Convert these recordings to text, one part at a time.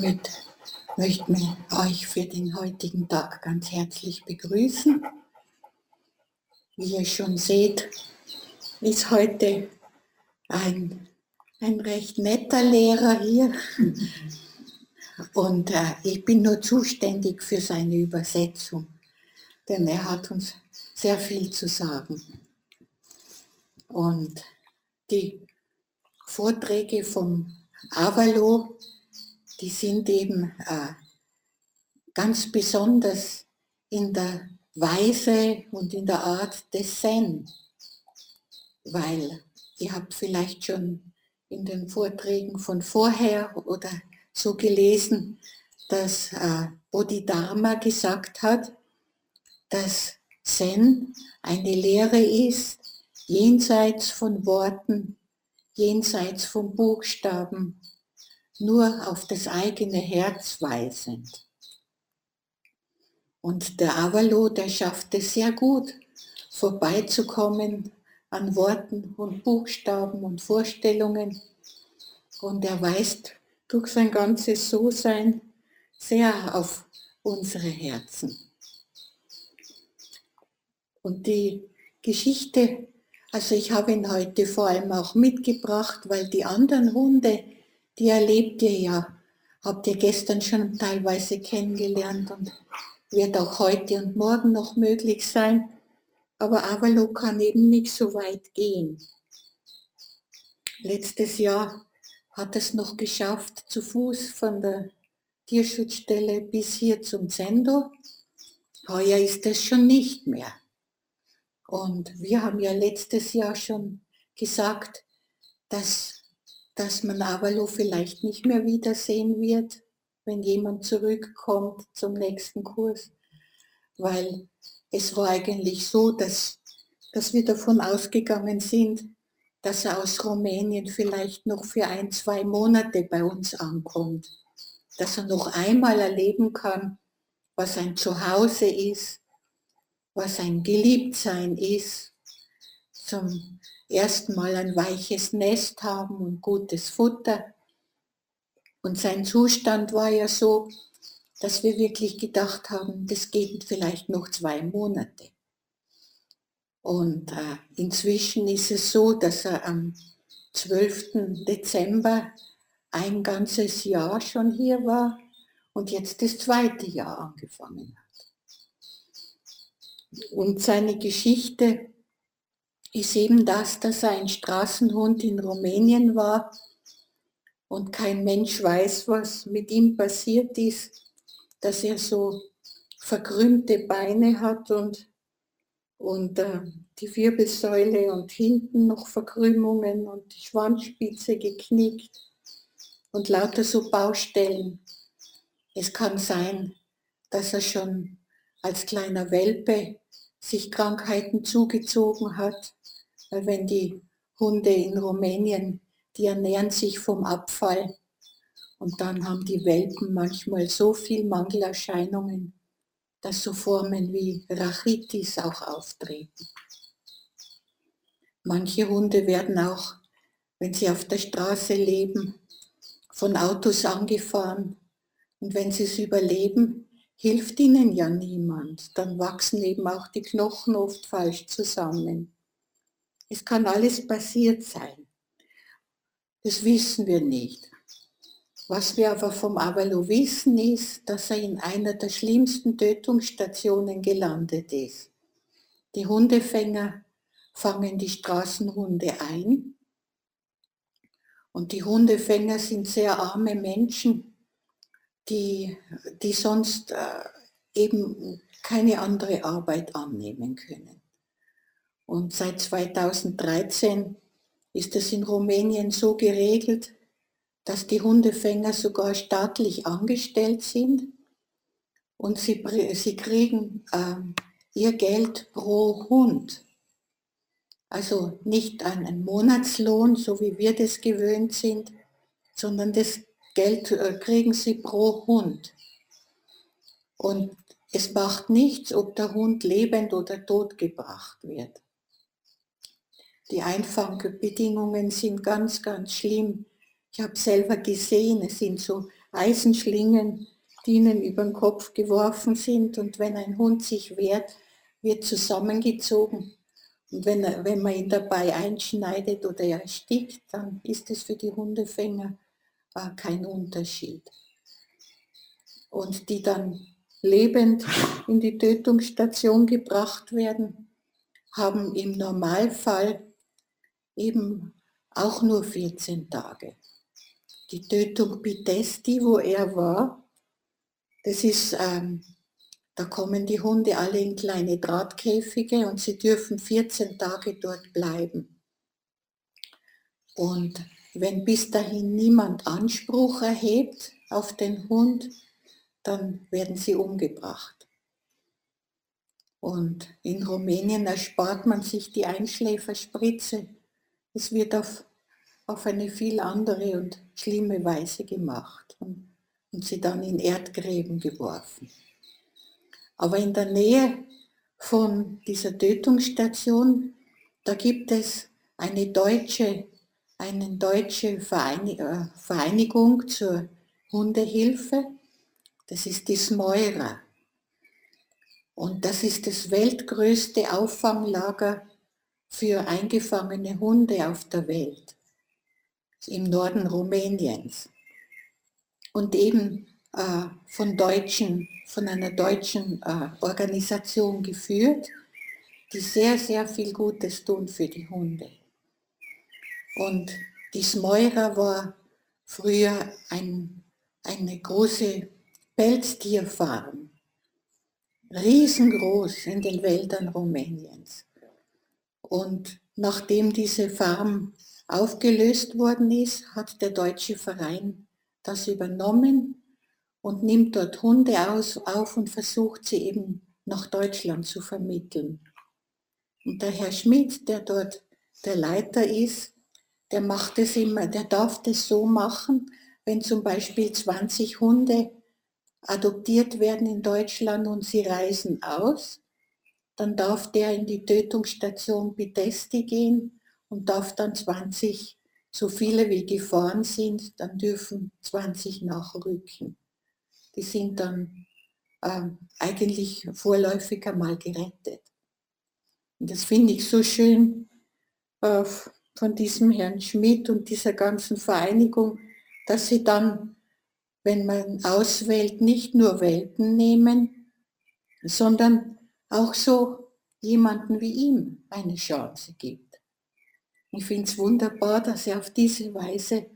damit möchten wir euch für den heutigen Tag ganz herzlich begrüßen. Wie ihr schon seht, ist heute ein, ein recht netter Lehrer hier. Und äh, ich bin nur zuständig für seine Übersetzung, denn er hat uns sehr viel zu sagen. Und die Vorträge vom Avalo, die sind eben äh, ganz besonders in der Weise und in der Art des Zen, weil ihr habt vielleicht schon in den Vorträgen von vorher oder so gelesen, dass äh, Bodhidharma gesagt hat, dass Zen eine Lehre ist, jenseits von Worten jenseits von Buchstaben, nur auf das eigene Herz weisend. Und der Avalo, der schafft es sehr gut, vorbeizukommen an Worten und Buchstaben und Vorstellungen. Und er weist durch sein ganzes So-Sein sehr auf unsere Herzen. Und die Geschichte also ich habe ihn heute vor allem auch mitgebracht, weil die anderen Hunde, die erlebt ihr ja, habt ihr gestern schon teilweise kennengelernt und wird auch heute und morgen noch möglich sein. Aber Avalo kann eben nicht so weit gehen. Letztes Jahr hat es noch geschafft, zu Fuß von der Tierschutzstelle bis hier zum Zendo. Heuer ist es schon nicht mehr. Und wir haben ja letztes Jahr schon gesagt, dass, dass man Avalo vielleicht nicht mehr wiedersehen wird, wenn jemand zurückkommt zum nächsten Kurs, weil es war eigentlich so, dass, dass wir davon ausgegangen sind, dass er aus Rumänien vielleicht noch für ein, zwei Monate bei uns ankommt, dass er noch einmal erleben kann, was ein Zuhause ist, was ein Geliebtsein ist, zum ersten Mal ein weiches Nest haben und gutes Futter. Und sein Zustand war ja so, dass wir wirklich gedacht haben, das geht vielleicht noch zwei Monate. Und äh, inzwischen ist es so, dass er am 12. Dezember ein ganzes Jahr schon hier war und jetzt das zweite Jahr angefangen hat. Und seine Geschichte ist eben das, dass er ein Straßenhund in Rumänien war und kein Mensch weiß, was mit ihm passiert ist, dass er so verkrümmte Beine hat und, und äh, die Wirbelsäule und hinten noch Verkrümmungen und die Schwanzspitze geknickt und lauter so Baustellen. Es kann sein, dass er schon als kleiner Welpe sich Krankheiten zugezogen hat, weil wenn die Hunde in Rumänien, die ernähren sich vom Abfall und dann haben die Welpen manchmal so viel Mangelerscheinungen, dass so Formen wie Rachitis auch auftreten. Manche Hunde werden auch, wenn sie auf der Straße leben, von Autos angefahren und wenn sie es überleben, hilft ihnen ja niemand. Dann wachsen eben auch die Knochen oft falsch zusammen. Es kann alles passiert sein. Das wissen wir nicht. Was wir aber vom Avalo wissen ist, dass er in einer der schlimmsten Tötungsstationen gelandet ist. Die Hundefänger fangen die Straßenhunde ein und die Hundefänger sind sehr arme Menschen, die, die sonst äh, eben keine andere Arbeit annehmen können. Und seit 2013 ist es in Rumänien so geregelt, dass die Hundefänger sogar staatlich angestellt sind und sie, sie kriegen äh, ihr Geld pro Hund. Also nicht einen Monatslohn, so wie wir das gewöhnt sind, sondern das Geld äh, kriegen sie pro Hund. Und es macht nichts, ob der Hund lebend oder tot gebracht wird. Die Einfanggebedingungen sind ganz, ganz schlimm. Ich habe selber gesehen, es sind so Eisenschlingen, die ihnen über den Kopf geworfen sind und wenn ein Hund sich wehrt, wird zusammengezogen. Und wenn, er, wenn man ihn dabei einschneidet oder er erstickt, dann ist es für die Hundefänger äh, kein Unterschied. Und die dann lebend in die Tötungsstation gebracht werden, haben im Normalfall eben auch nur 14 Tage. Die Tötung Pitesti, wo er war, das ist, ähm, da kommen die Hunde alle in kleine Drahtkäfige und sie dürfen 14 Tage dort bleiben. Und wenn bis dahin niemand Anspruch erhebt auf den Hund, dann werden sie umgebracht. Und in Rumänien erspart man sich die Einschläferspritze. Es wird auf, auf eine viel andere und schlimme Weise gemacht und, und sie dann in Erdgräben geworfen. Aber in der Nähe von dieser Tötungsstation, da gibt es eine deutsche, eine deutsche äh, Vereinigung zur Hundehilfe. Das ist die Smeura. Und das ist das weltgrößte Auffanglager für eingefangene Hunde auf der Welt, im Norden Rumäniens. Und eben äh, von Deutschen, von einer deutschen äh, Organisation geführt, die sehr, sehr viel Gutes tun für die Hunde. Und die Smeura war früher ein, eine große Pelztierfarm riesengroß in den Wäldern Rumäniens. Und nachdem diese Farm aufgelöst worden ist, hat der deutsche Verein das übernommen und nimmt dort Hunde aus, auf und versucht sie eben nach Deutschland zu vermitteln. Und der Herr Schmidt, der dort der Leiter ist, der macht es immer, der darf das so machen, wenn zum Beispiel 20 Hunde adoptiert werden in Deutschland und sie reisen aus, dann darf der in die Tötungsstation Bidesti gehen und darf dann 20, so viele wie gefahren sind, dann dürfen 20 nachrücken. Die sind dann ähm, eigentlich vorläufig einmal gerettet. Und das finde ich so schön äh, von diesem Herrn Schmidt und dieser ganzen Vereinigung, dass sie dann wenn man auswählt, nicht nur Welpen nehmen, sondern auch so jemanden wie ihm eine Chance gibt. Ich finde es wunderbar, dass er auf diese Weise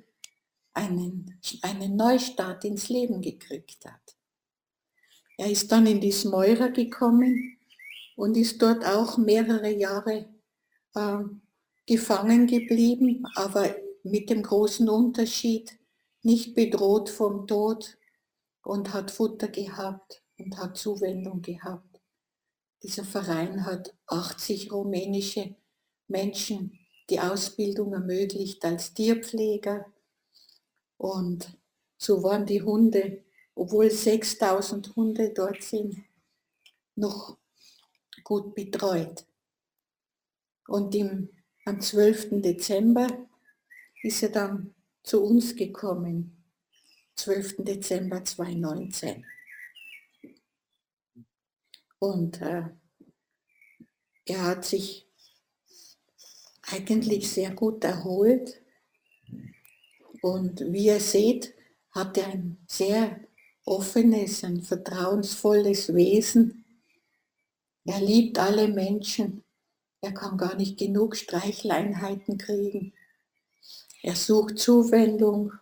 einen, einen Neustart ins Leben gekriegt hat. Er ist dann in die Smeurer gekommen und ist dort auch mehrere Jahre äh, gefangen geblieben, aber mit dem großen Unterschied, nicht bedroht vom Tod und hat Futter gehabt und hat Zuwendung gehabt. Dieser Verein hat 80 rumänische Menschen die Ausbildung ermöglicht als Tierpfleger und so waren die Hunde, obwohl 6000 Hunde dort sind, noch gut betreut. Und im, am 12. Dezember ist er dann zu uns gekommen, 12. Dezember 2019. Und äh, er hat sich eigentlich sehr gut erholt. Und wie ihr seht, hat er ein sehr offenes, ein vertrauensvolles Wesen. Er liebt alle Menschen. Er kann gar nicht genug Streichleinheiten kriegen. Er sucht Zuwendung,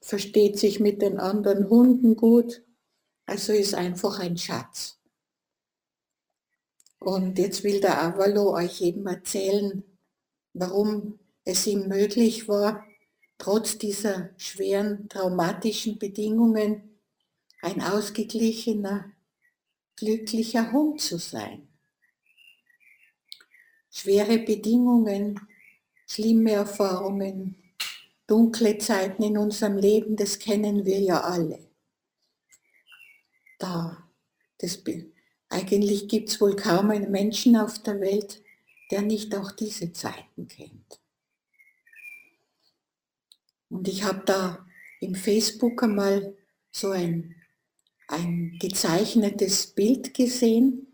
versteht sich mit den anderen Hunden gut, also ist einfach ein Schatz. Und jetzt will der Avalo euch eben erzählen, warum es ihm möglich war, trotz dieser schweren traumatischen Bedingungen ein ausgeglichener, glücklicher Hund zu sein. Schwere Bedingungen, schlimme Erfahrungen, dunkle Zeiten in unserem Leben, das kennen wir ja alle. Da, das, eigentlich gibt es wohl kaum einen Menschen auf der Welt, der nicht auch diese Zeiten kennt. Und ich habe da im Facebook einmal so ein, ein gezeichnetes Bild gesehen.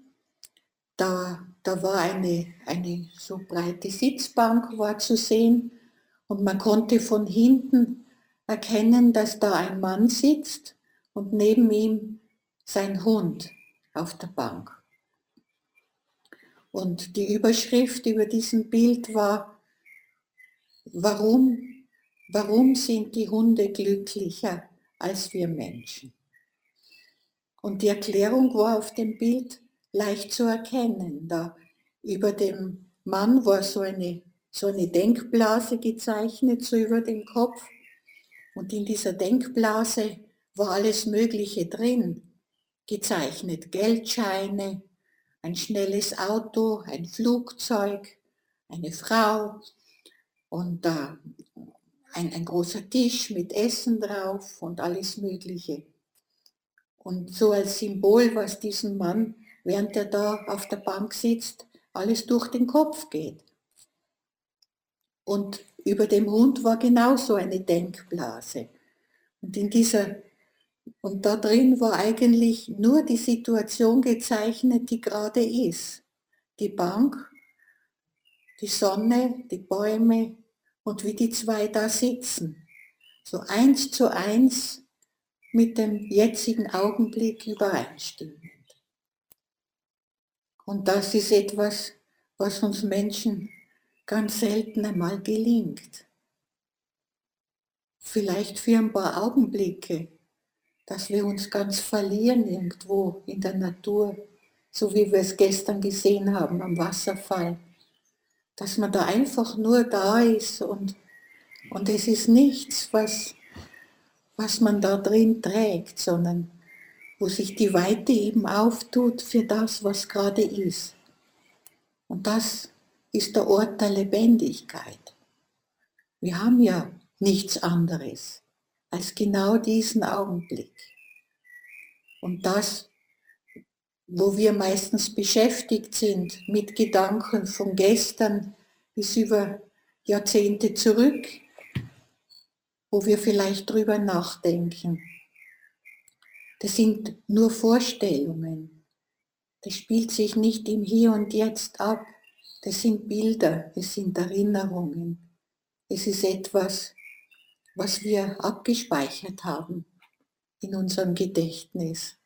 Da, da war eine, eine so breite Sitzbank war zu sehen und man konnte von hinten erkennen, dass da ein Mann sitzt und neben ihm sein Hund auf der Bank. Und die Überschrift über diesem Bild war, warum, warum sind die Hunde glücklicher als wir Menschen? Und die Erklärung war auf dem Bild leicht zu erkennen. Da über dem Mann war so eine, so eine Denkblase gezeichnet, so über dem Kopf. Und in dieser Denkblase war alles Mögliche drin, gezeichnet. Geldscheine, ein schnelles Auto, ein Flugzeug, eine Frau und äh, ein, ein großer Tisch mit Essen drauf und alles Mögliche. Und so als Symbol, was diesem Mann, während er da auf der Bank sitzt, alles durch den Kopf geht. Und über dem Hund war genauso eine Denkblase. Und in dieser und da drin war eigentlich nur die Situation gezeichnet, die gerade ist. Die Bank, die Sonne, die Bäume und wie die zwei da sitzen. So eins zu eins mit dem jetzigen Augenblick übereinstimmend. Und das ist etwas, was uns Menschen ganz selten einmal gelingt. Vielleicht für ein paar Augenblicke, dass wir uns ganz verlieren irgendwo in der Natur, so wie wir es gestern gesehen haben am Wasserfall. Dass man da einfach nur da ist und, und es ist nichts, was, was man da drin trägt, sondern wo sich die Weite eben auftut für das, was gerade ist. Und das ist der Ort der Lebendigkeit. Wir haben ja nichts anderes als genau diesen Augenblick. Und das, wo wir meistens beschäftigt sind mit Gedanken von gestern bis über Jahrzehnte zurück, wo wir vielleicht drüber nachdenken. Das sind nur Vorstellungen. Das spielt sich nicht im Hier und Jetzt ab. Das sind Bilder, das sind Erinnerungen. Es ist etwas, was wir abgespeichert haben in unserem Gedächtnis.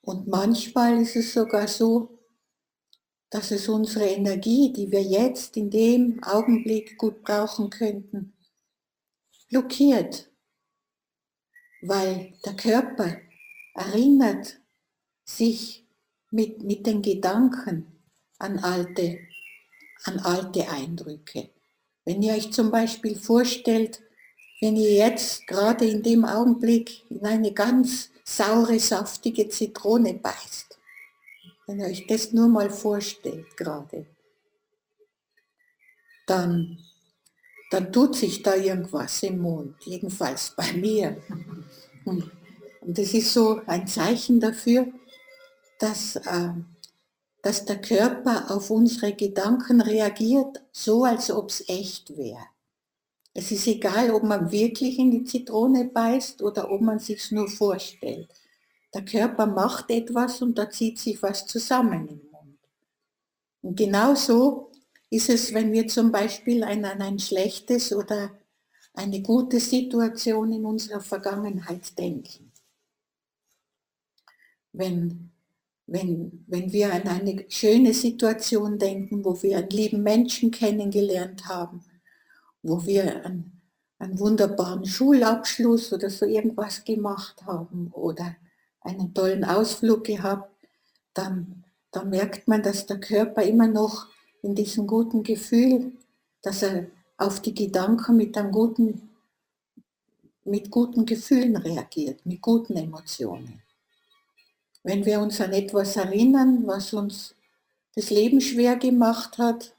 Und manchmal ist es sogar so, dass es unsere Energie, die wir jetzt in dem Augenblick gut brauchen könnten, blockiert, weil der Körper erinnert sich mit, mit den Gedanken an alte, an alte Eindrücke. Wenn ihr euch zum Beispiel vorstellt, wenn ihr jetzt gerade in dem Augenblick in eine ganz saure, saftige Zitrone beißt, wenn ihr euch das nur mal vorstellt gerade, dann, dann tut sich da irgendwas im Mund, jedenfalls bei mir. Und, das ist so ein Zeichen dafür, dass äh, dass der Körper auf unsere Gedanken reagiert, so als ob es echt wäre. Es ist egal, ob man wirklich in die Zitrone beißt oder ob man sich nur vorstellt. Der Körper macht etwas und da zieht sich was zusammen im Mund. Und genauso ist es, wenn wir zum Beispiel an ein schlechtes oder eine gute Situation in unserer Vergangenheit denken. Wenn wenn, wenn wir an eine schöne Situation denken, wo wir einen lieben Menschen kennengelernt haben, wo wir einen, einen wunderbaren Schulabschluss oder so irgendwas gemacht haben oder einen tollen Ausflug gehabt, dann, dann merkt man, dass der Körper immer noch in diesem guten Gefühl, dass er auf die Gedanken mit einem guten, mit guten Gefühlen reagiert, mit guten Emotionen. Wenn wir uns an etwas erinnern, was uns das Leben schwer gemacht hat,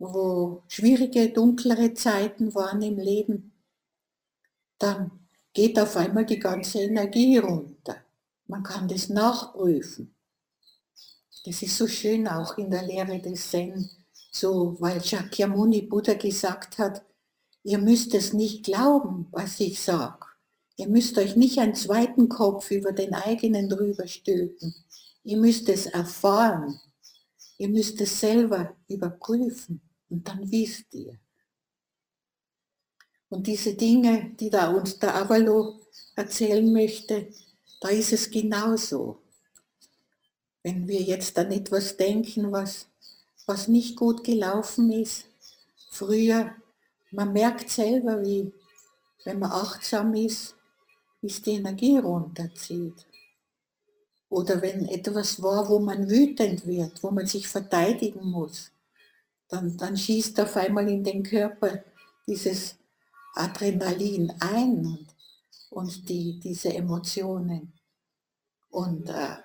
wo schwierige, dunklere Zeiten waren im Leben, dann geht auf einmal die ganze Energie runter. Man kann das nachprüfen. Das ist so schön auch in der Lehre des Zen, so, weil Shakyamuni Buddha gesagt hat, ihr müsst es nicht glauben, was ich sage. Ihr müsst euch nicht einen zweiten Kopf über den eigenen drüber stülpen. Ihr müsst es erfahren. Ihr müsst es selber überprüfen und dann wisst ihr. Und diese Dinge, die da uns der Avalo erzählen möchte, da ist es genauso. Wenn wir jetzt an etwas denken, was, was nicht gut gelaufen ist, früher, man merkt selber, wie, wenn man achtsam ist, es die Energie runterzieht. Oder wenn etwas war, wo man wütend wird, wo man sich verteidigen muss, dann, dann schießt auf einmal in den Körper dieses Adrenalin ein und, und die, diese Emotionen. Und äh,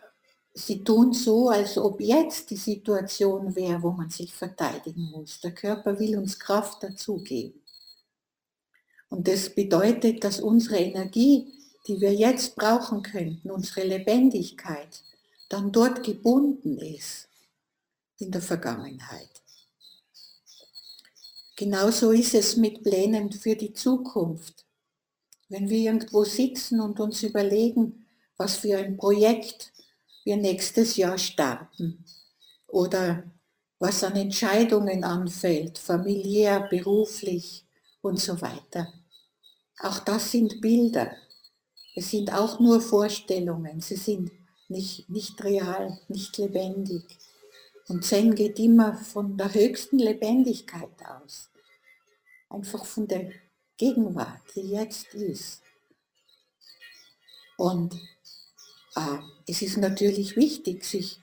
sie tun so, als ob jetzt die Situation wäre, wo man sich verteidigen muss. Der Körper will uns Kraft dazugeben. Und das bedeutet, dass unsere Energie, die wir jetzt brauchen könnten, unsere Lebendigkeit, dann dort gebunden ist in der Vergangenheit. Genauso ist es mit Plänen für die Zukunft. Wenn wir irgendwo sitzen und uns überlegen, was für ein Projekt wir nächstes Jahr starten oder was an Entscheidungen anfällt, familiär, beruflich und so weiter. Auch das sind Bilder. Es sind auch nur Vorstellungen. Sie sind nicht, nicht real, nicht lebendig. Und Zen geht immer von der höchsten Lebendigkeit aus. Einfach von der Gegenwart, die jetzt ist. Und äh, es ist natürlich wichtig, sich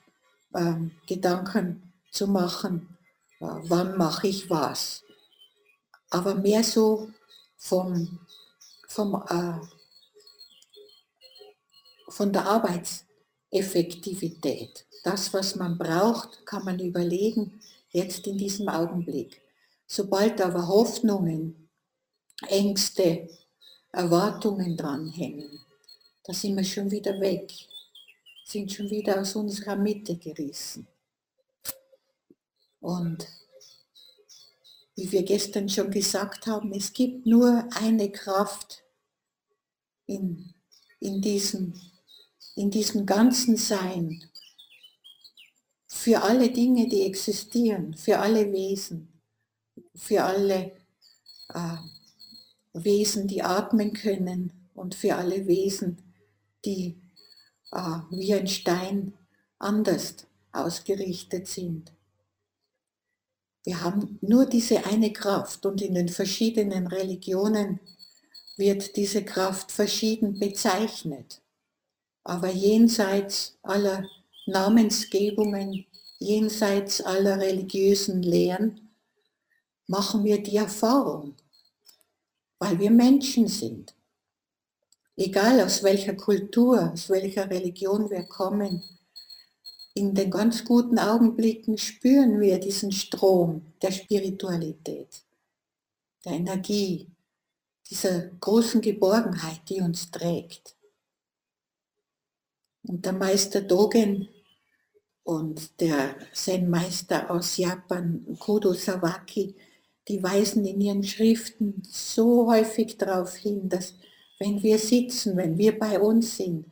äh, Gedanken zu machen, äh, wann mache ich was. Aber mehr so vom, vom, äh, von der Arbeitseffektivität. Das, was man braucht, kann man überlegen, jetzt in diesem Augenblick. Sobald aber Hoffnungen, Ängste, Erwartungen dranhängen, da sind wir schon wieder weg, sind schon wieder aus unserer Mitte gerissen. Und wie wir gestern schon gesagt haben, es gibt nur eine Kraft in, in, diesem, in diesem ganzen Sein, für alle Dinge, die existieren, für alle Wesen, für alle äh, Wesen, die atmen können und für alle Wesen, die äh, wie ein Stein anders ausgerichtet sind. Wir haben nur diese eine Kraft und in den verschiedenen Religionen wird diese Kraft verschieden bezeichnet. Aber jenseits aller Namensgebungen, jenseits aller religiösen Lehren, machen wir die Erfahrung, weil wir Menschen sind egal aus welcher Kultur, aus welcher Religion wir kommen, in den ganz guten Augenblicken spüren wir diesen Strom der Spiritualität, der Energie, dieser großen Geborgenheit, die uns trägt. Und der Meister Dogen und der Zen-Meister aus Japan, Kodo Sawaki, die weisen in ihren Schriften so häufig darauf hin, dass wenn wir sitzen, wenn wir bei uns sind,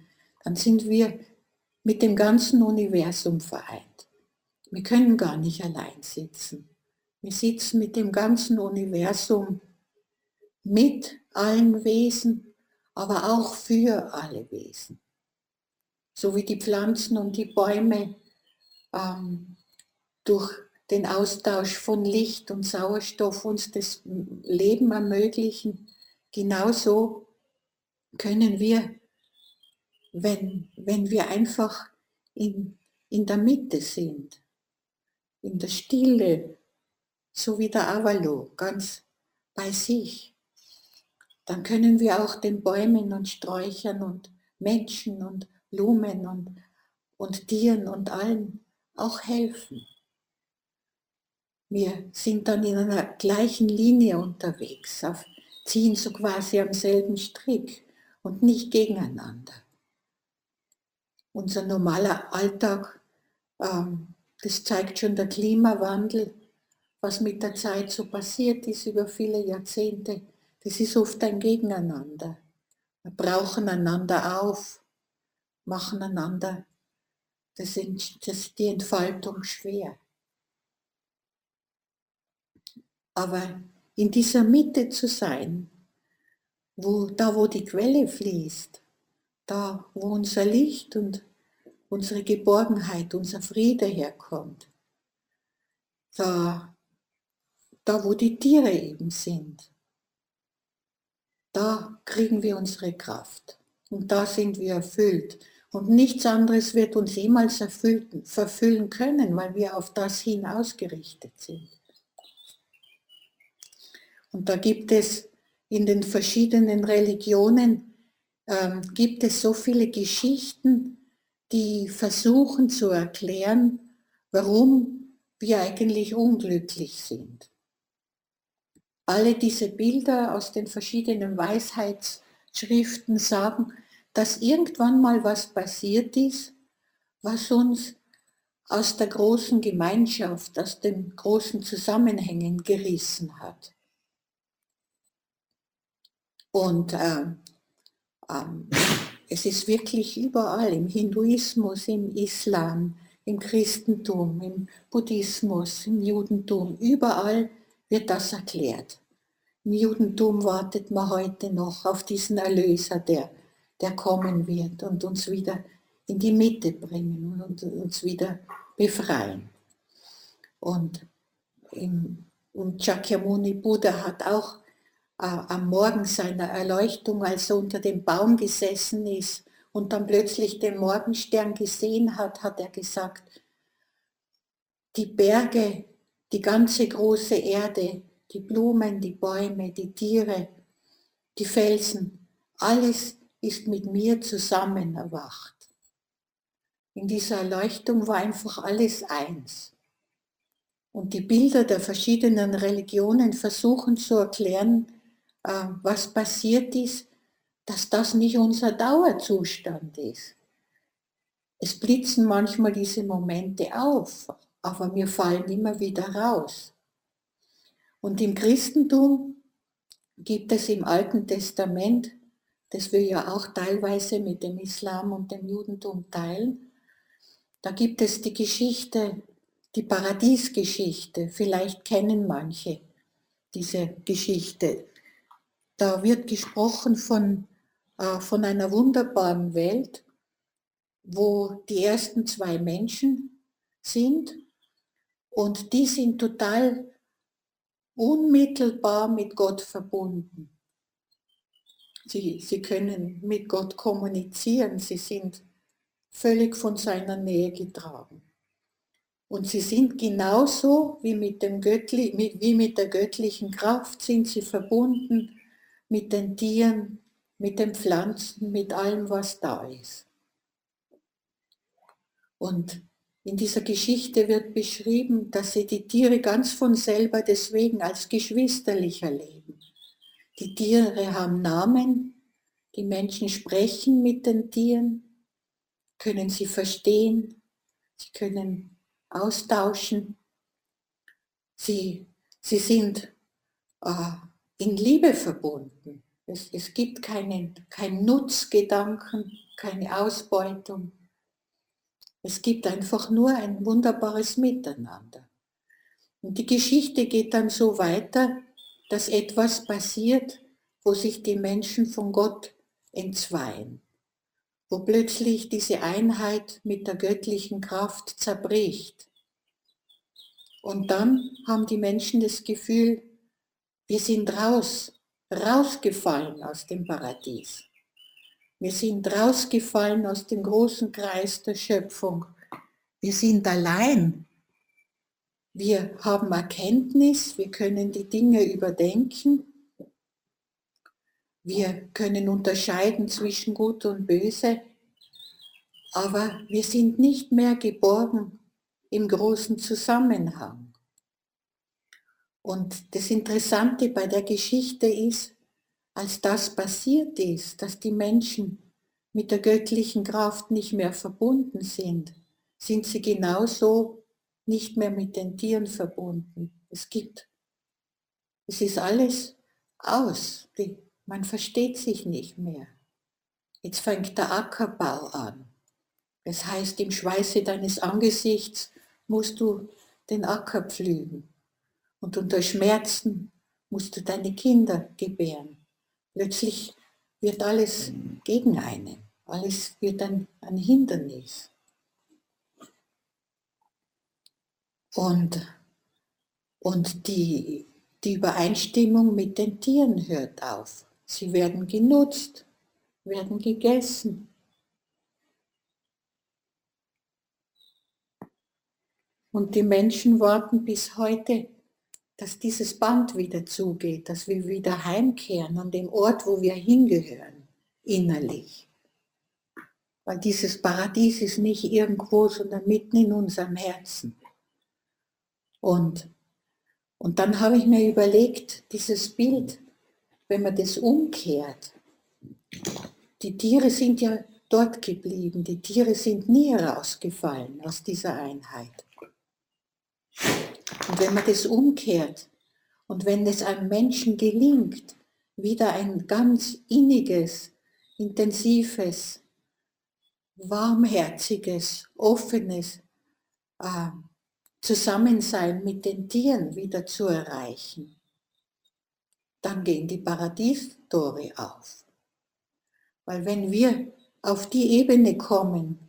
dann sind wir mit dem ganzen Universum vereint. Wir können gar nicht allein sitzen. Wir sitzen mit dem ganzen Universum, mit allen Wesen, aber auch für alle Wesen. So wie die Pflanzen und die Bäume ähm, durch den Austausch von Licht und Sauerstoff uns das Leben ermöglichen, genauso können wir, wenn, wenn wir einfach in, in der Mitte sind, in der Stille, so wie der Avalo, ganz bei sich, dann können wir auch den Bäumen und Sträuchern und Menschen und Blumen und, und Tieren und allen auch helfen. Wir sind dann in einer gleichen Linie unterwegs, auf, ziehen so quasi am selben Strick und nicht gegeneinander. Unser normaler Alltag, ähm, das zeigt schon der Klimawandel, was mit der Zeit so passiert ist über viele Jahrzehnte, das ist oft ein Gegeneinander. Wir brauchen einander auf, machen einander das ist die Entfaltung schwer. Aber in dieser Mitte zu sein, wo, da wo die Quelle fließt, da wo unser Licht und unsere Geborgenheit, unser Friede herkommt, da, da wo die Tiere eben sind, da kriegen wir unsere Kraft und da sind wir erfüllt. Und nichts anderes wird uns jemals erfüllen, verfüllen können, weil wir auf das hin ausgerichtet sind. Und da gibt es in den verschiedenen Religionen, ähm, gibt es so viele Geschichten, die versuchen zu erklären, warum wir eigentlich unglücklich sind. Alle diese Bilder aus den verschiedenen Weisheitsschriften sagen, dass irgendwann mal was passiert ist, was uns aus der großen Gemeinschaft, aus den großen Zusammenhängen gerissen hat. Und äh, äh, es ist wirklich überall, im Hinduismus, im Islam, im Christentum, im Buddhismus, im Judentum, überall wird das erklärt. Im Judentum wartet man heute noch auf diesen Erlöser, der der kommen wird und uns wieder in die Mitte bringen und uns wieder befreien. Und, im, und Shakyamuni Buddha hat auch äh, am Morgen seiner Erleuchtung, als er unter dem Baum gesessen ist und dann plötzlich den Morgenstern gesehen hat, hat er gesagt, die Berge, die ganze große Erde, die Blumen, die Bäume, die Tiere, die Felsen, alles ist mit mir zusammen erwacht. In dieser Erleuchtung war einfach alles eins. Und die Bilder der verschiedenen Religionen versuchen zu erklären, äh, was passiert ist, dass das nicht unser Dauerzustand ist. Es blitzen manchmal diese Momente auf, aber wir fallen immer wieder raus. Und im Christentum gibt es im Alten Testament das wir ja auch teilweise mit dem Islam und dem Judentum teilen. Da gibt es die Geschichte, die Paradiesgeschichte, vielleicht kennen manche diese Geschichte. Da wird gesprochen von, äh, von einer wunderbaren Welt, wo die ersten zwei Menschen sind und die sind total unmittelbar mit Gott verbunden. Sie, sie können mit Gott kommunizieren, sie sind völlig von seiner Nähe getragen. Und sie sind genauso wie mit, dem Göttli, wie mit der göttlichen Kraft, sind sie verbunden mit den Tieren, mit den Pflanzen, mit allem, was da ist. Und in dieser Geschichte wird beschrieben, dass sie die Tiere ganz von selber deswegen als geschwisterlich erleben. Die Tiere haben Namen, die Menschen sprechen mit den Tieren, können sie verstehen, sie können austauschen, sie, sie sind äh, in Liebe verbunden. Es, es gibt keinen kein Nutzgedanken, keine Ausbeutung. Es gibt einfach nur ein wunderbares Miteinander. Und die Geschichte geht dann so weiter, dass etwas passiert, wo sich die Menschen von Gott entzweien, wo plötzlich diese Einheit mit der göttlichen Kraft zerbricht. Und dann haben die Menschen das Gefühl, wir sind raus, rausgefallen aus dem Paradies. Wir sind rausgefallen aus dem großen Kreis der Schöpfung. Wir sind allein wir haben Erkenntnis, wir können die Dinge überdenken, wir können unterscheiden zwischen Gut und Böse, aber wir sind nicht mehr geborgen im großen Zusammenhang. Und das Interessante bei der Geschichte ist, als das passiert ist, dass die Menschen mit der göttlichen Kraft nicht mehr verbunden sind, sind sie genauso nicht mehr mit den Tieren verbunden. Es gibt, es ist alles aus. Die, man versteht sich nicht mehr. Jetzt fängt der Ackerbau an. Das heißt, im Schweiße deines Angesichts musst du den Acker pflügen. Und unter Schmerzen musst du deine Kinder gebären. Plötzlich wird alles gegen einen. Alles wird ein, ein Hindernis. Und, und die, die Übereinstimmung mit den Tieren hört auf. Sie werden genutzt, werden gegessen. Und die Menschen warten bis heute, dass dieses Band wieder zugeht, dass wir wieder heimkehren an dem Ort, wo wir hingehören, innerlich. Weil dieses Paradies ist nicht irgendwo, sondern mitten in unserem Herzen. Und, und dann habe ich mir überlegt, dieses Bild, wenn man das umkehrt, die Tiere sind ja dort geblieben, die Tiere sind nie herausgefallen aus dieser Einheit. Und wenn man das umkehrt und wenn es einem Menschen gelingt, wieder ein ganz inniges, intensives, warmherziges, offenes äh, Zusammensein mit den Tieren wieder zu erreichen, dann gehen die Paradiestore auf. Weil wenn wir auf die Ebene kommen,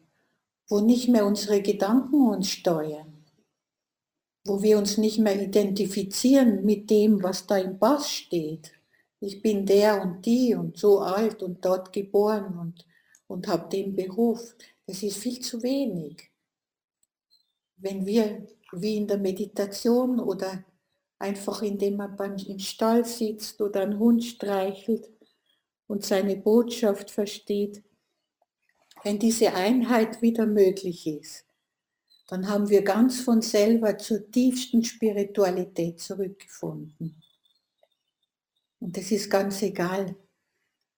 wo nicht mehr unsere Gedanken uns steuern, wo wir uns nicht mehr identifizieren mit dem, was da im Pass steht. Ich bin der und die und so alt und dort geboren und, und habe den Beruf. Das ist viel zu wenig. Wenn wir wie in der Meditation oder einfach indem man beim, im Stall sitzt oder einen Hund streichelt und seine Botschaft versteht, wenn diese Einheit wieder möglich ist, dann haben wir ganz von selber zur tiefsten Spiritualität zurückgefunden. Und es ist ganz egal,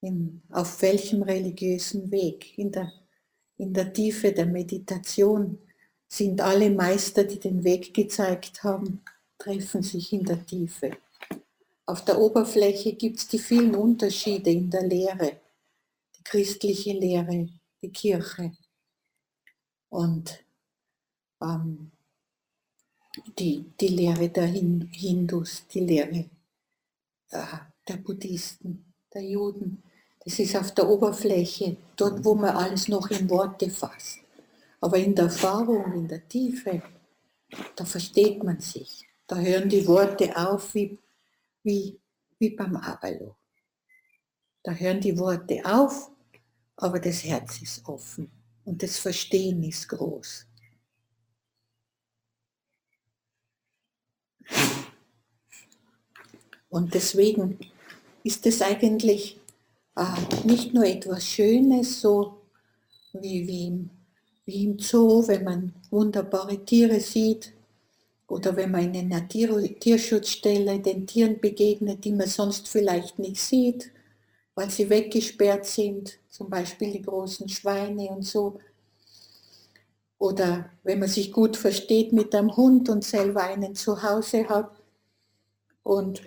in, auf welchem religiösen Weg. In der, in der Tiefe der Meditation sind alle Meister, die den Weg gezeigt haben, treffen sich in der Tiefe. Auf der Oberfläche gibt es die vielen Unterschiede in der Lehre, die christliche Lehre, die Kirche. Und ähm, die, die Lehre der Hindus, die Lehre äh, der Buddhisten, der Juden. Das ist auf der Oberfläche, dort wo man alles noch in Worte fasst. Aber in der Erfahrung, in der Tiefe, da versteht man sich. Da hören die Worte auf wie, wie, wie beim Abalo. Da hören die Worte auf, aber das Herz ist offen und das Verstehen ist groß. Und deswegen ist es eigentlich äh, nicht nur etwas Schönes, so wie, wie, wie im Zoo, wenn man wunderbare Tiere sieht oder wenn man in einer Tier Tierschutzstelle den Tieren begegnet, die man sonst vielleicht nicht sieht, weil sie weggesperrt sind, zum Beispiel die großen Schweine und so. Oder wenn man sich gut versteht mit einem Hund und selber einen zu Hause hat und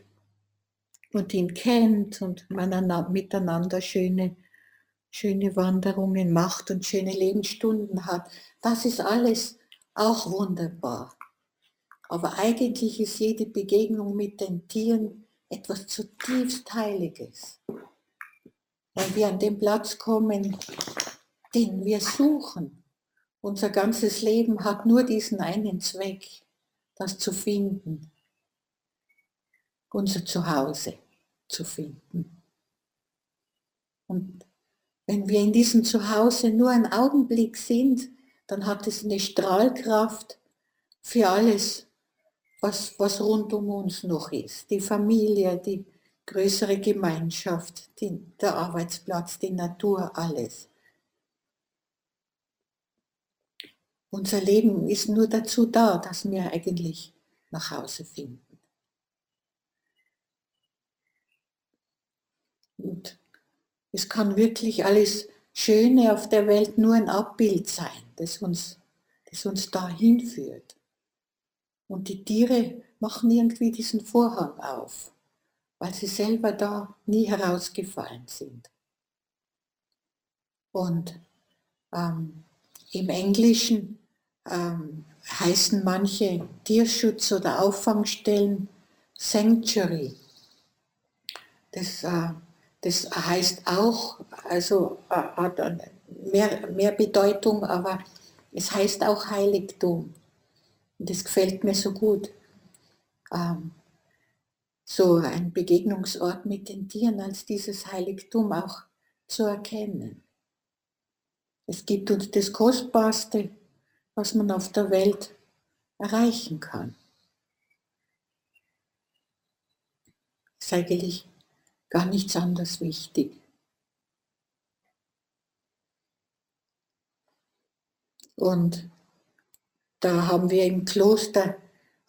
und ihn kennt und man miteinander schöne, schöne Wanderungen macht und schöne Lebensstunden hat. Das ist alles auch wunderbar. Aber eigentlich ist jede Begegnung mit den Tieren etwas zutiefst Heiliges. Weil wir an den Platz kommen, den wir suchen. Unser ganzes Leben hat nur diesen einen Zweck, das zu finden. Unser Zuhause zu finden. Und wenn wir in diesem Zuhause nur einen Augenblick sind, dann hat es eine Strahlkraft für alles, was, was rund um uns noch ist. Die Familie, die größere Gemeinschaft, die, der Arbeitsplatz, die Natur, alles. Unser Leben ist nur dazu da, dass wir eigentlich nach Hause finden. Und es kann wirklich alles Schöne auf der Welt nur ein Abbild sein, das uns, das uns dahin führt. Und die Tiere machen irgendwie diesen Vorhang auf, weil sie selber da nie herausgefallen sind. Und ähm, im Englischen ähm, heißen manche Tierschutz- oder Auffangstellen Sanctuary. Das, äh, das heißt auch, also äh, hat mehr, mehr Bedeutung, aber es heißt auch Heiligtum. Und das gefällt mir so gut. Ähm, so ein Begegnungsort mit den Tieren als dieses Heiligtum auch zu erkennen. Es gibt uns das Kostbarste, was man auf der Welt erreichen kann. Ist eigentlich gar nichts anderes wichtig. Und da haben wir im Kloster,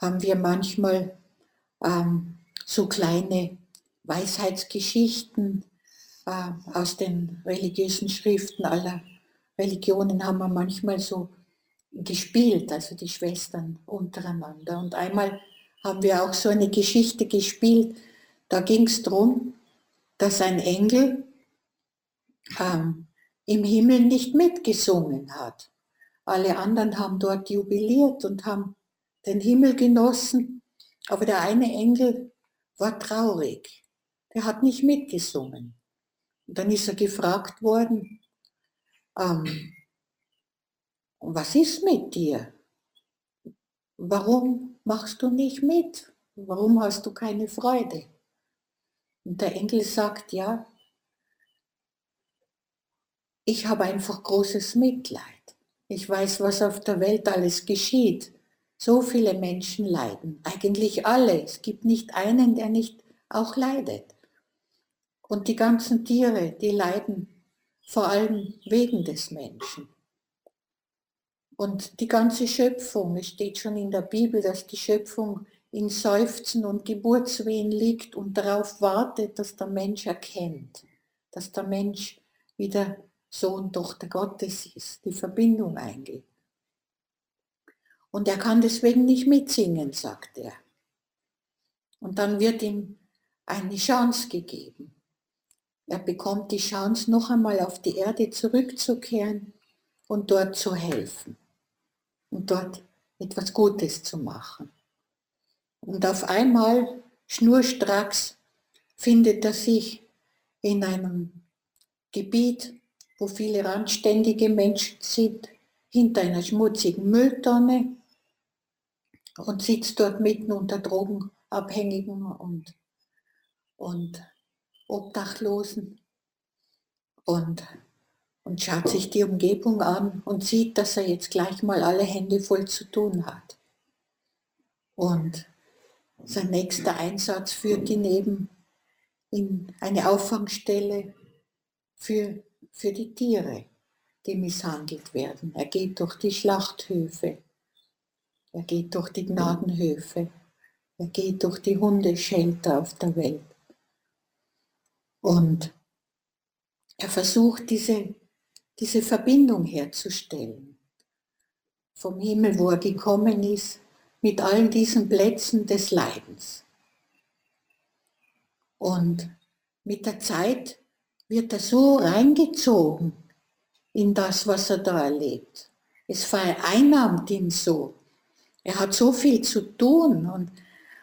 haben wir manchmal ähm, so kleine Weisheitsgeschichten äh, aus den religiösen Schriften aller Religionen haben wir manchmal so gespielt, also die Schwestern untereinander. Und einmal haben wir auch so eine Geschichte gespielt, da ging es darum, dass ein Engel ähm, im Himmel nicht mitgesungen hat. Alle anderen haben dort jubiliert und haben den Himmel genossen, aber der eine Engel war traurig. Der hat nicht mitgesungen. Und dann ist er gefragt worden, ähm, was ist mit dir? Warum machst du nicht mit? Warum hast du keine Freude? Und der Engel sagt, ja, ich habe einfach großes Mitleid. Ich weiß, was auf der Welt alles geschieht. So viele Menschen leiden, eigentlich alle. Es gibt nicht einen, der nicht auch leidet. Und die ganzen Tiere, die leiden vor allem wegen des Menschen. Und die ganze Schöpfung, es steht schon in der Bibel, dass die Schöpfung in Seufzen und Geburtswehen liegt und darauf wartet, dass der Mensch erkennt, dass der Mensch wieder Sohn, Tochter Gottes ist, die Verbindung eingeht. Und er kann deswegen nicht mitsingen, sagt er. Und dann wird ihm eine Chance gegeben. Er bekommt die Chance, noch einmal auf die Erde zurückzukehren und dort zu helfen und dort etwas Gutes zu machen. Und auf einmal, schnurstracks, findet er sich in einem Gebiet, wo viele randständige Menschen sind, hinter einer schmutzigen Mülltonne und sitzt dort mitten unter Drogenabhängigen und, und Obdachlosen und, und schaut sich die Umgebung an und sieht, dass er jetzt gleich mal alle Hände voll zu tun hat. Und sein nächster Einsatz führt ihn eben in eine Auffangstelle für, für die Tiere, die misshandelt werden. Er geht durch die Schlachthöfe, er geht durch die Gnadenhöfe, er geht durch die Hundeschelter auf der Welt. Und er versucht diese, diese Verbindung herzustellen. Vom Himmel, wo er gekommen ist, mit allen diesen Plätzen des Leidens. Und mit der Zeit wird er so reingezogen in das, was er da erlebt. Es vereinnahmt ihn so. Er hat so viel zu tun und,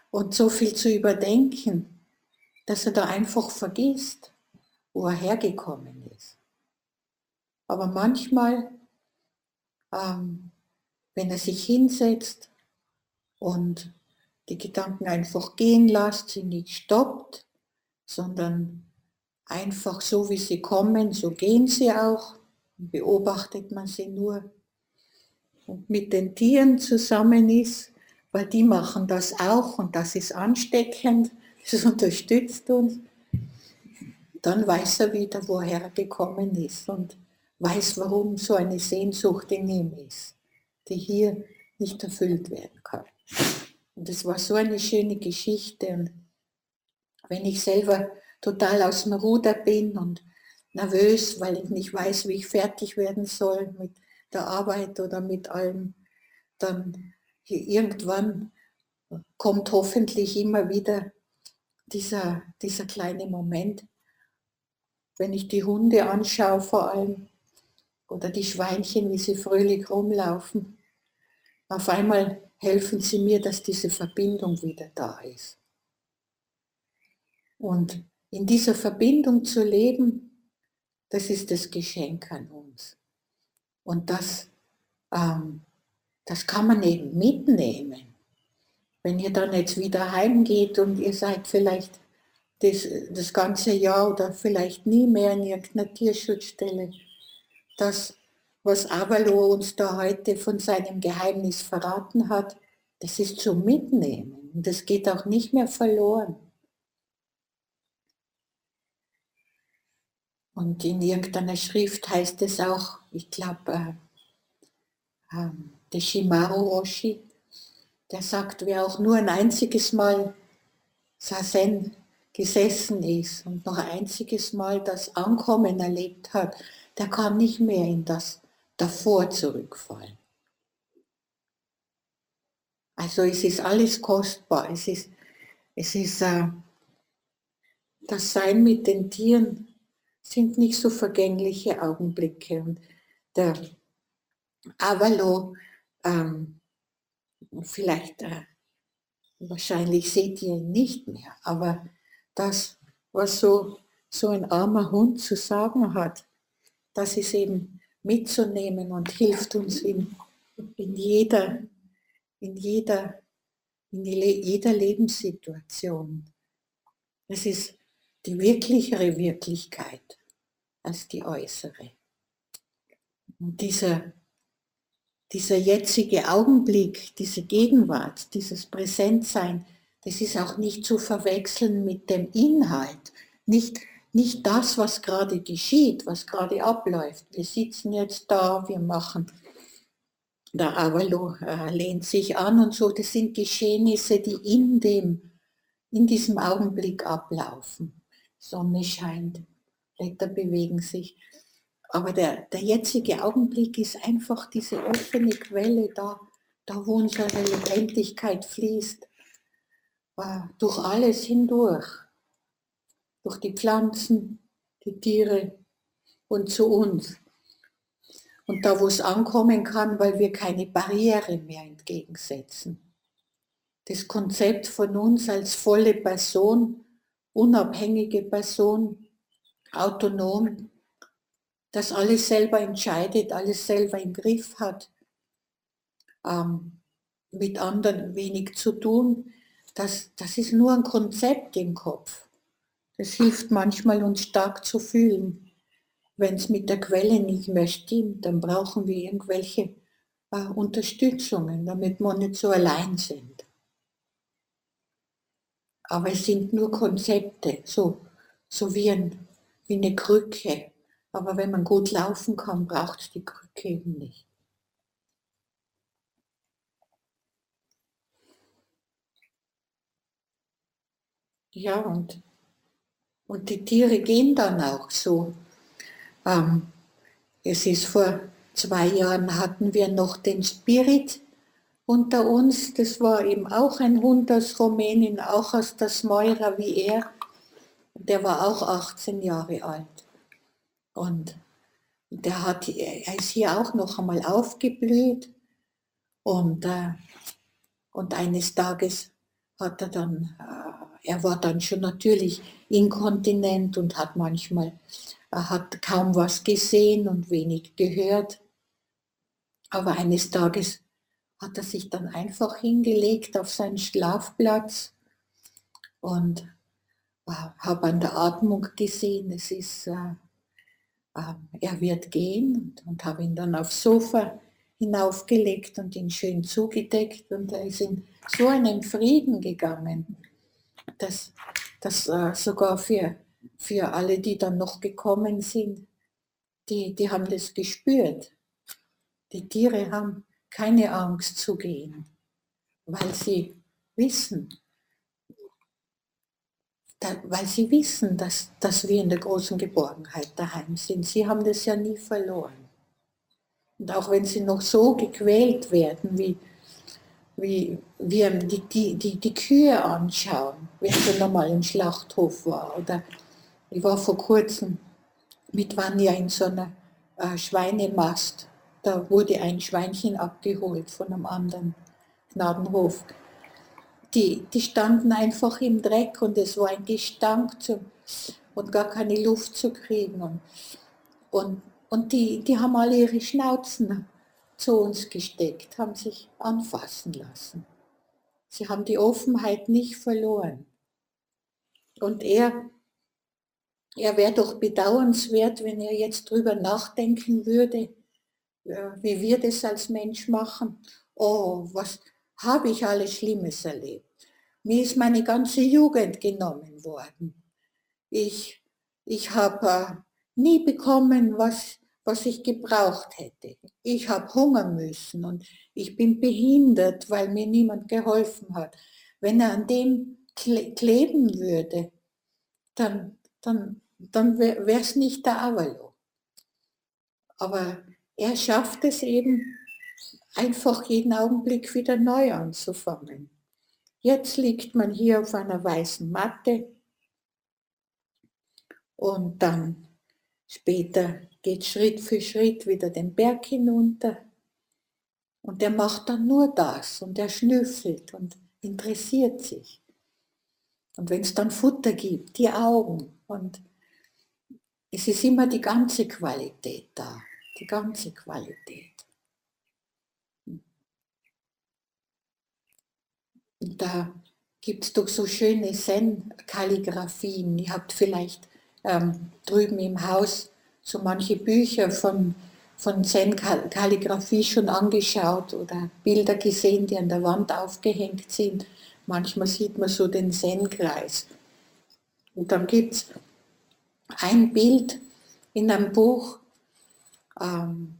und so viel zu überdenken dass er da einfach vergisst, wo er hergekommen ist. Aber manchmal, ähm, wenn er sich hinsetzt und die Gedanken einfach gehen lässt, sie nicht stoppt, sondern einfach so wie sie kommen, so gehen sie auch, beobachtet man sie nur und mit den Tieren zusammen ist, weil die machen das auch und das ist ansteckend das unterstützt uns. Dann weiß er wieder, woher er gekommen ist und weiß, warum so eine Sehnsucht in ihm ist, die hier nicht erfüllt werden Und es war so eine schöne Geschichte. Und wenn ich selber total aus dem Ruder bin und nervös, weil ich nicht weiß, wie ich fertig werden soll mit der Arbeit oder mit allem, dann irgendwann kommt hoffentlich immer wieder dieser, dieser kleine Moment, wenn ich die Hunde anschaue vor allem oder die Schweinchen, wie sie fröhlich rumlaufen. Auf einmal helfen sie mir, dass diese Verbindung wieder da ist. Und in dieser Verbindung zu leben, das ist das Geschenk an uns. Und das, ähm, das kann man eben mitnehmen. Wenn ihr dann jetzt wieder heimgeht und ihr seid vielleicht das, das ganze Jahr oder vielleicht nie mehr in irgendeiner Tierschutzstelle, das, was Avalo uns da heute von seinem Geheimnis verraten hat, das ist zum Mitnehmen und das geht auch nicht mehr verloren. Und in irgendeiner Schrift heißt es auch, ich glaube, äh, äh, der Shimaru Roshi, der sagt, wer auch nur ein einziges Mal Sazen gesessen ist und noch ein einziges Mal das Ankommen erlebt hat, der kann nicht mehr in das davor zurückfallen. Also es ist alles kostbar. Es ist, es ist äh, das Sein mit den Tieren sind nicht so vergängliche Augenblicke. Und der Avalo, ähm, vielleicht, äh, wahrscheinlich seht ihr ihn nicht mehr, aber das, was so, so ein armer Hund zu sagen hat, das ist eben mitzunehmen und hilft uns in, in jeder, in jeder, in jeder Lebenssituation. Es ist die wirklichere Wirklichkeit als die äußere. Und dieser, dieser jetzige Augenblick, diese Gegenwart, dieses Präsentsein, das ist auch nicht zu verwechseln mit dem Inhalt, nicht, nicht das, was gerade geschieht, was gerade abläuft. Wir sitzen jetzt da, wir machen, der Avalo äh, lehnt sich an und so, das sind Geschehnisse, die in, dem, in diesem Augenblick ablaufen. Sonne scheint, Blätter bewegen sich. Aber der, der jetzige Augenblick ist einfach diese offene Quelle da, da wo unsere Lebendigkeit fließt, äh, durch alles hindurch durch die Pflanzen, die Tiere und zu uns. Und da, wo es ankommen kann, weil wir keine Barriere mehr entgegensetzen. Das Konzept von uns als volle Person, unabhängige Person, autonom, das alles selber entscheidet, alles selber im Griff hat, ähm, mit anderen wenig zu tun, das, das ist nur ein Konzept im Kopf. Es hilft manchmal, uns stark zu fühlen. Wenn es mit der Quelle nicht mehr stimmt, dann brauchen wir irgendwelche äh, Unterstützungen, damit wir nicht so allein sind. Aber es sind nur Konzepte, so, so wie, ein, wie eine Krücke. Aber wenn man gut laufen kann, braucht es die Krücke eben nicht. Ja, und und die Tiere gehen dann auch so. Ähm, es ist vor zwei Jahren hatten wir noch den Spirit unter uns. Das war eben auch ein Hund aus Rumänien, auch aus der Smeura wie er. Der war auch 18 Jahre alt. Und der hat, er ist hier auch noch einmal aufgeblüht. Und, äh, und eines Tages hat er dann äh, er war dann schon natürlich inkontinent und hat manchmal, hat kaum was gesehen und wenig gehört. Aber eines Tages hat er sich dann einfach hingelegt auf seinen Schlafplatz und äh, habe an der Atmung gesehen, es ist, äh, äh, er wird gehen und, und habe ihn dann aufs Sofa hinaufgelegt und ihn schön zugedeckt. Und er ist in so einen Frieden gegangen dass, dass äh, sogar für, für alle, die dann noch gekommen sind, die, die haben das gespürt. Die Tiere haben keine Angst zu gehen, weil sie wissen, da, weil sie wissen, dass, dass wir in der großen Geborgenheit daheim sind. Sie haben das ja nie verloren. Und auch wenn sie noch so gequält werden, wie, wie wir die, die, die, die Kühe anschauen, wenn ich nochmal im Schlachthof war. Oder ich war vor kurzem mit Vanya in so einer äh, Schweinemast. Da wurde ein Schweinchen abgeholt von einem anderen Gnadenhof. Die, die standen einfach im Dreck und es war ein Gestank zum, und gar keine Luft zu kriegen. Und, und, und die, die haben alle ihre Schnauzen zu uns gesteckt, haben sich anfassen lassen. Sie haben die Offenheit nicht verloren. Und er, er wäre doch bedauernswert, wenn er jetzt drüber nachdenken würde, wie wir das als Mensch machen. Oh, was habe ich alles Schlimmes erlebt. Mir ist meine ganze Jugend genommen worden. Ich, ich habe äh, nie bekommen, was, was ich gebraucht hätte. Ich habe hungern müssen und ich bin behindert, weil mir niemand geholfen hat. Wenn er an dem kleben würde, dann, dann, dann wäre es nicht der Avalo. Aber er schafft es eben, einfach jeden Augenblick wieder neu anzufangen. Jetzt liegt man hier auf einer weißen Matte und dann später geht Schritt für Schritt wieder den Berg hinunter und er macht dann nur das und er schnüffelt und interessiert sich. Und wenn es dann Futter gibt, die Augen und es ist immer die ganze Qualität da, die ganze Qualität. Und da gibt es doch so schöne Zen-Kalligraphien. Ihr habt vielleicht ähm, drüben im Haus so manche Bücher von, von Zen-Kalligraphie schon angeschaut oder Bilder gesehen, die an der Wand aufgehängt sind. Manchmal sieht man so den Zen-Kreis. Und dann gibt es ein Bild in einem Buch, ähm,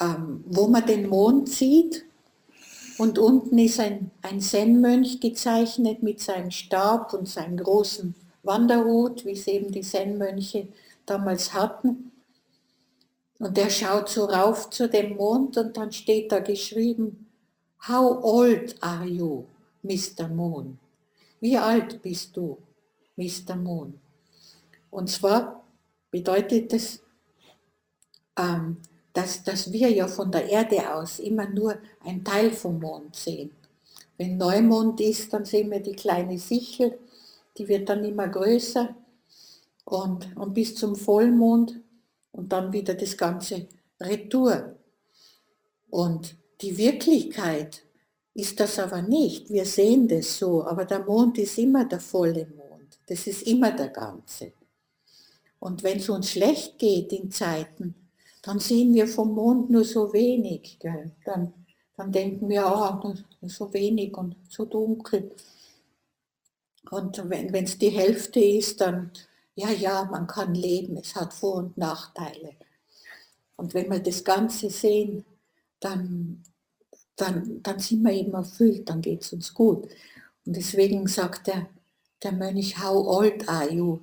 ähm, wo man den Mond sieht und unten ist ein, ein Zen-Mönch gezeichnet mit seinem Stab und seinem großen Wanderhut, wie es eben die Zen-Mönche damals hatten. Und er schaut so rauf zu dem Mond und dann steht da geschrieben, How old are you, Mr. Moon? Wie alt bist du, Mr. Moon? Und zwar bedeutet es, ähm, dass, dass wir ja von der Erde aus immer nur ein Teil vom Mond sehen. Wenn Neumond ist, dann sehen wir die kleine Sichel, die wird dann immer größer und, und bis zum Vollmond und dann wieder das ganze Retour. Und die Wirklichkeit ist das aber nicht. Wir sehen das so, aber der Mond ist immer der volle Mond. Das ist immer der ganze. Und wenn es uns schlecht geht in Zeiten, dann sehen wir vom Mond nur so wenig. Gell? Dann, dann denken wir, oh, so wenig und so dunkel. Und wenn es die Hälfte ist, dann, ja, ja, man kann leben, es hat Vor- und Nachteile. Und wenn wir das Ganze sehen, dann, dann, dann sind wir eben erfüllt, dann geht es uns gut. Und deswegen sagt der, der Mönch, how old are you?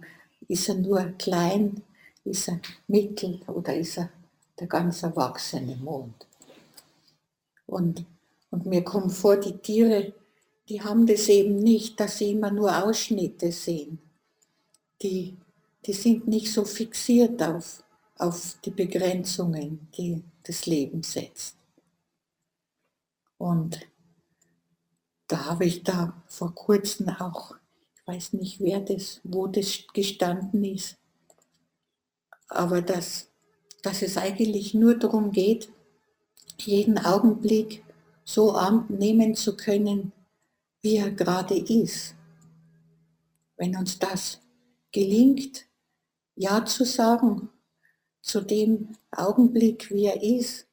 Ist er nur klein? Ist er mittel oder ist er der ganz erwachsene Mond. Und, und mir kommt vor, die Tiere, die haben das eben nicht, dass sie immer nur Ausschnitte sehen. Die, die sind nicht so fixiert auf, auf die Begrenzungen, die das Leben setzt. Und da habe ich da vor kurzem auch, ich weiß nicht wer das, wo das gestanden ist, aber dass dass es eigentlich nur darum geht, jeden Augenblick so annehmen zu können, wie er gerade ist. Wenn uns das gelingt, Ja zu sagen zu dem Augenblick, wie er ist,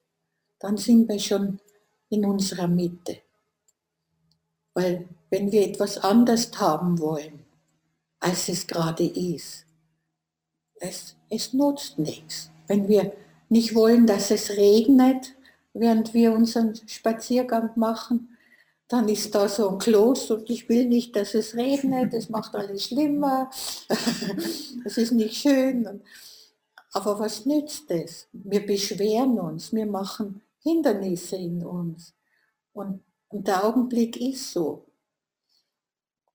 dann sind wir schon in unserer Mitte. Weil wenn wir etwas anders haben wollen, als es gerade ist, es, es nutzt nichts. Wenn wir nicht wollen, dass es regnet, während wir unseren Spaziergang machen, dann ist da so ein Kloß und ich will nicht, dass es regnet, es macht alles schlimmer, es ist nicht schön. Aber was nützt es? Wir beschweren uns, wir machen Hindernisse in uns. Und, und der Augenblick ist so.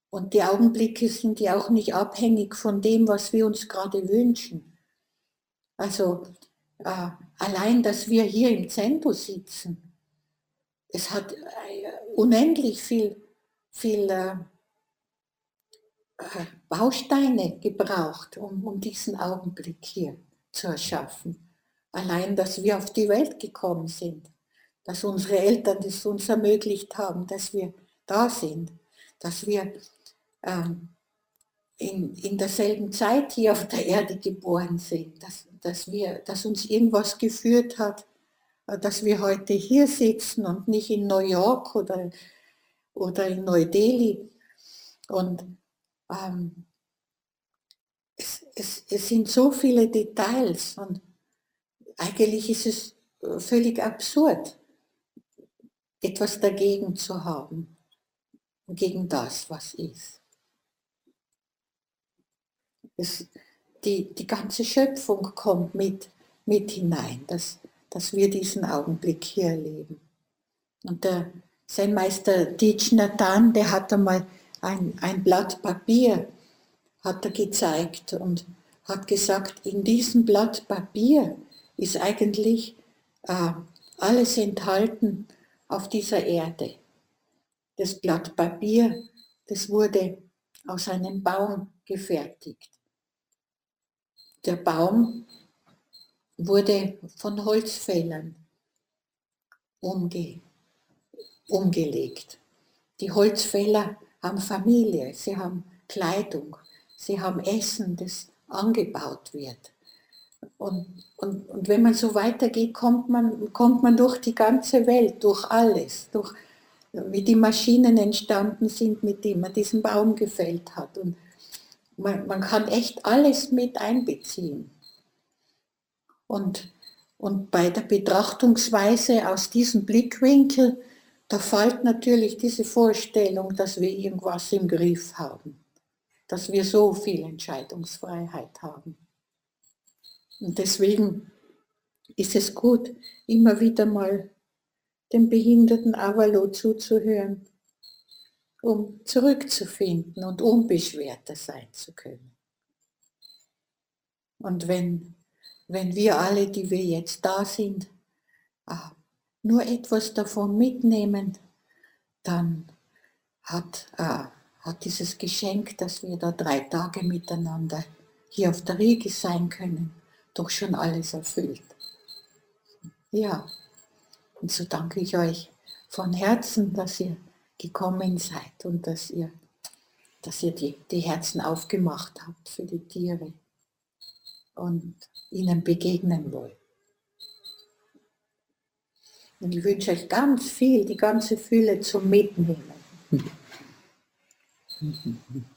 Und die Augenblicke sind ja auch nicht abhängig von dem, was wir uns gerade wünschen. Also äh, allein, dass wir hier im Zentrum sitzen, es hat äh, unendlich viel, viel äh, äh, Bausteine gebraucht, um, um diesen Augenblick hier zu erschaffen. Allein, dass wir auf die Welt gekommen sind, dass unsere Eltern es uns ermöglicht haben, dass wir da sind, dass wir ähm, in, in derselben Zeit hier auf der Erde geboren sind, dass, dass, wir, dass uns irgendwas geführt hat, dass wir heute hier sitzen und nicht in New York oder, oder in Neu-Delhi. Und ähm, es, es, es sind so viele Details und eigentlich ist es äh, völlig absurd, etwas dagegen zu haben, gegen das, was ist. Es, die, die ganze Schöpfung kommt mit, mit hinein, dass, dass wir diesen Augenblick hier erleben. Und der sein Meister Thich Nathan, der hat einmal ein, ein Blatt Papier hat er gezeigt und hat gesagt, in diesem Blatt Papier ist eigentlich äh, alles enthalten auf dieser Erde. Das Blatt Papier, das wurde aus einem Baum gefertigt. Der Baum wurde von Holzfällern umge umgelegt. Die Holzfäller haben Familie, sie haben Kleidung, sie haben Essen, das angebaut wird. Und, und, und wenn man so weitergeht, kommt man, kommt man durch die ganze Welt, durch alles, durch wie die Maschinen entstanden sind, mit denen man diesen Baum gefällt hat. Und man, man kann echt alles mit einbeziehen. Und, und bei der Betrachtungsweise aus diesem Blickwinkel da fällt natürlich diese Vorstellung, dass wir irgendwas im Griff haben, dass wir so viel Entscheidungsfreiheit haben. Und deswegen ist es gut, immer wieder mal dem behinderten Avalo zuzuhören, um zurückzufinden und unbeschwerter sein zu können. Und wenn, wenn wir alle, die wir jetzt da sind, ah, nur etwas davon mitnehmen, dann hat, äh, hat dieses Geschenk, dass wir da drei Tage miteinander hier auf der Riege sein können, doch schon alles erfüllt. Ja, und so danke ich euch von Herzen, dass ihr gekommen seid und dass ihr, dass ihr die, die Herzen aufgemacht habt für die Tiere und ihnen begegnen wollt. Und ich wünsche euch ganz viel, die ganze Fülle zum Mitnehmen.